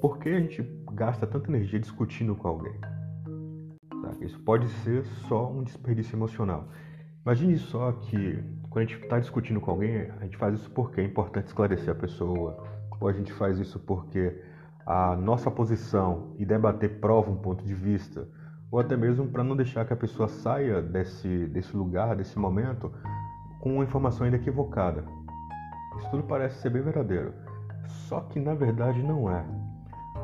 por que a gente gasta tanta energia discutindo com alguém? Isso pode ser só um desperdício emocional. Imagine só que quando a gente está discutindo com alguém, a gente faz isso porque é importante esclarecer a pessoa, ou a gente faz isso porque a nossa posição e debater prova um ponto de vista, ou até mesmo para não deixar que a pessoa saia desse, desse lugar, desse momento, com uma informação ainda equivocada. Isso tudo parece ser bem verdadeiro, só que na verdade não é.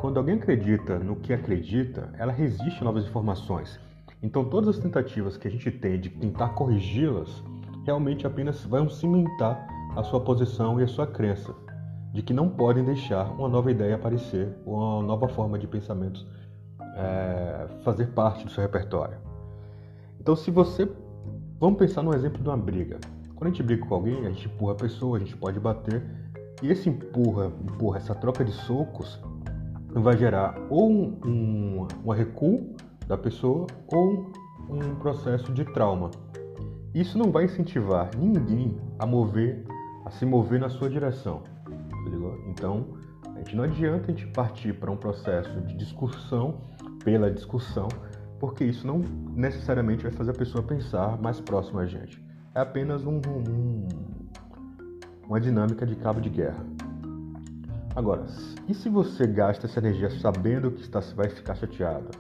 Quando alguém acredita no que acredita, ela resiste a novas informações. Então todas as tentativas que a gente tem de tentar corrigi-las realmente apenas vão cimentar a sua posição e a sua crença de que não podem deixar uma nova ideia aparecer, uma nova forma de pensamento é, fazer parte do seu repertório. Então, se você. Vamos pensar no exemplo de uma briga. Quando a gente briga com alguém, a gente empurra a pessoa, a gente pode bater, e esse empurra, empurra, essa troca de socos vai gerar ou um, um, recuo da pessoa ou um processo de trauma. Isso não vai incentivar ninguém a mover, a se mover na sua direção. Então, a gente não adianta a gente partir para um processo de discussão pela discussão, porque isso não necessariamente vai fazer a pessoa pensar mais próximo a gente. É apenas um, um, uma dinâmica de cabo de guerra. Agora, e se você gasta essa energia sabendo que está, vai ficar chateado,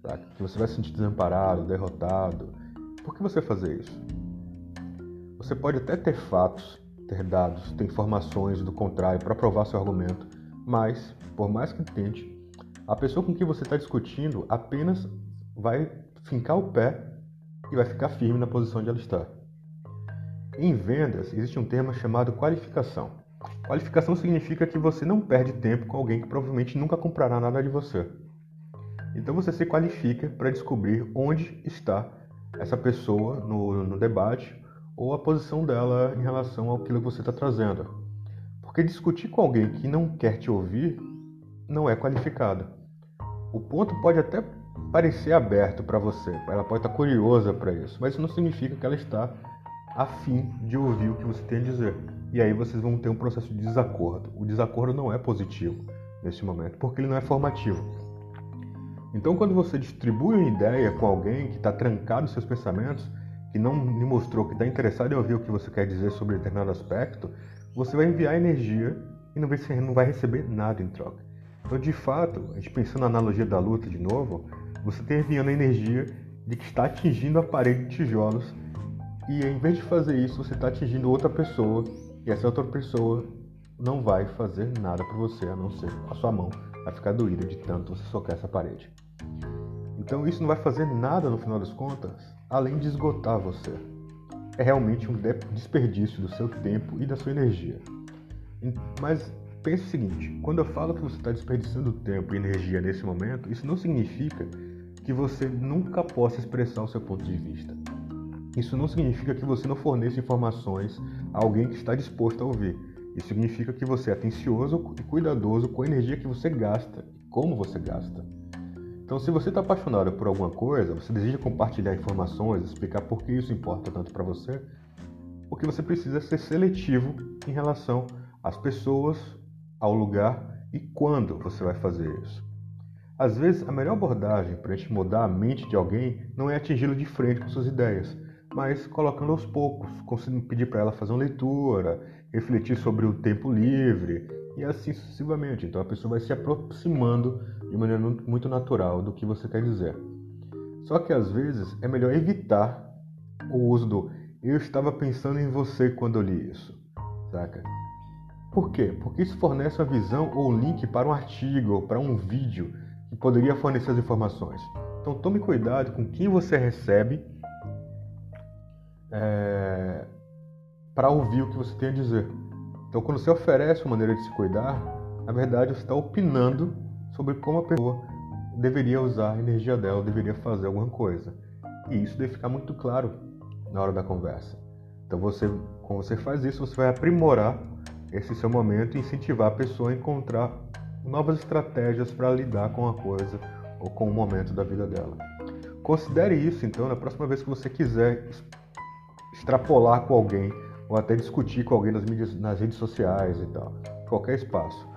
tá? que você vai se sentir desamparado, derrotado, por que você fazer isso? Você pode até ter fatos ter dados, ter informações do contrário para provar seu argumento, mas, por mais que tente, a pessoa com quem você está discutindo apenas vai fincar o pé e vai ficar firme na posição onde ela está. Em vendas, existe um termo chamado qualificação. Qualificação significa que você não perde tempo com alguém que provavelmente nunca comprará nada de você. Então você se qualifica para descobrir onde está essa pessoa no, no debate ou a posição dela em relação ao que você está trazendo. Porque discutir com alguém que não quer te ouvir não é qualificado. O ponto pode até parecer aberto para você, ela pode estar curiosa para isso, mas isso não significa que ela está afim de ouvir o que você tem a dizer. E aí vocês vão ter um processo de desacordo. O desacordo não é positivo nesse momento, porque ele não é formativo. Então, quando você distribui uma ideia com alguém que está trancado seus pensamentos, que não me mostrou que está interessado em ouvir o que você quer dizer sobre determinado aspecto, você vai enviar energia e não vai, não vai receber nada em troca. Então, de fato, a gente pensando na analogia da luta de novo, você está enviando a energia de que está atingindo a parede de tijolos e em vez de fazer isso, você está atingindo outra pessoa e essa outra pessoa não vai fazer nada para você a não ser a sua mão vai ficar doída de tanto você socar essa parede. Então isso não vai fazer nada no final das contas além de esgotar você. É realmente um desperdício do seu tempo e da sua energia. Mas pense o seguinte: quando eu falo que você está desperdiçando tempo e energia nesse momento, isso não significa que você nunca possa expressar o seu ponto de vista. Isso não significa que você não forneça informações a alguém que está disposto a ouvir. Isso significa que você é atencioso e cuidadoso com a energia que você gasta e como você gasta. Então, se você está apaixonado por alguma coisa, você deseja compartilhar informações, explicar por que isso importa tanto para você, o que você precisa é ser seletivo em relação às pessoas, ao lugar e quando você vai fazer isso. Às vezes, a melhor abordagem para a gente mudar a mente de alguém não é atingi-lo de frente com suas ideias, mas colocando aos poucos, conseguindo pedir para ela fazer uma leitura, refletir sobre o tempo livre e assim sucessivamente. Então a pessoa vai se aproximando de maneira muito natural do que você quer dizer. Só que às vezes é melhor evitar o uso do eu estava pensando em você quando eu li isso, saca? Por quê? Porque isso fornece uma visão ou link para um artigo ou para um vídeo que poderia fornecer as informações. Então tome cuidado com quem você recebe é, para ouvir o que você tem a dizer. Então quando você oferece uma maneira de se cuidar, na verdade você está opinando sobre como a pessoa deveria usar a energia dela, deveria fazer alguma coisa. E isso deve ficar muito claro na hora da conversa. Então, você, quando você faz isso, você vai aprimorar esse seu momento e incentivar a pessoa a encontrar novas estratégias para lidar com a coisa ou com o momento da vida dela. Considere isso, então, na próxima vez que você quiser extrapolar com alguém ou até discutir com alguém nas, mídias, nas redes sociais e tal, qualquer espaço.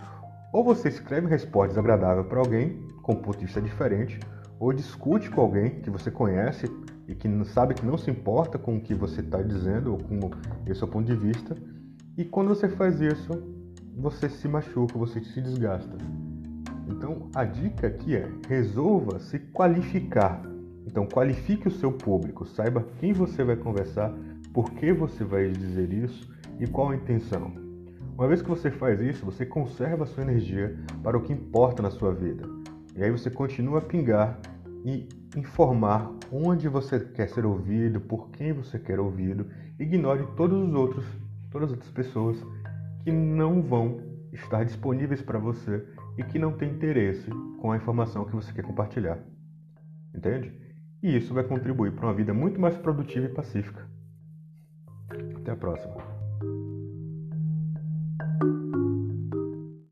Ou você escreve resposta desagradável para alguém com um ponto de vista diferente, ou discute com alguém que você conhece e que sabe que não se importa com o que você está dizendo ou com esse seu ponto de vista. E quando você faz isso, você se machuca, você se desgasta. Então a dica aqui é resolva se qualificar. Então qualifique o seu público, saiba quem você vai conversar, por que você vai dizer isso e qual a intenção. Uma vez que você faz isso, você conserva a sua energia para o que importa na sua vida. E aí você continua a pingar e informar onde você quer ser ouvido, por quem você quer ouvido. Ignore todos os outros, todas as outras pessoas que não vão estar disponíveis para você e que não têm interesse com a informação que você quer compartilhar. Entende? E isso vai contribuir para uma vida muito mais produtiva e pacífica. Até a próxima.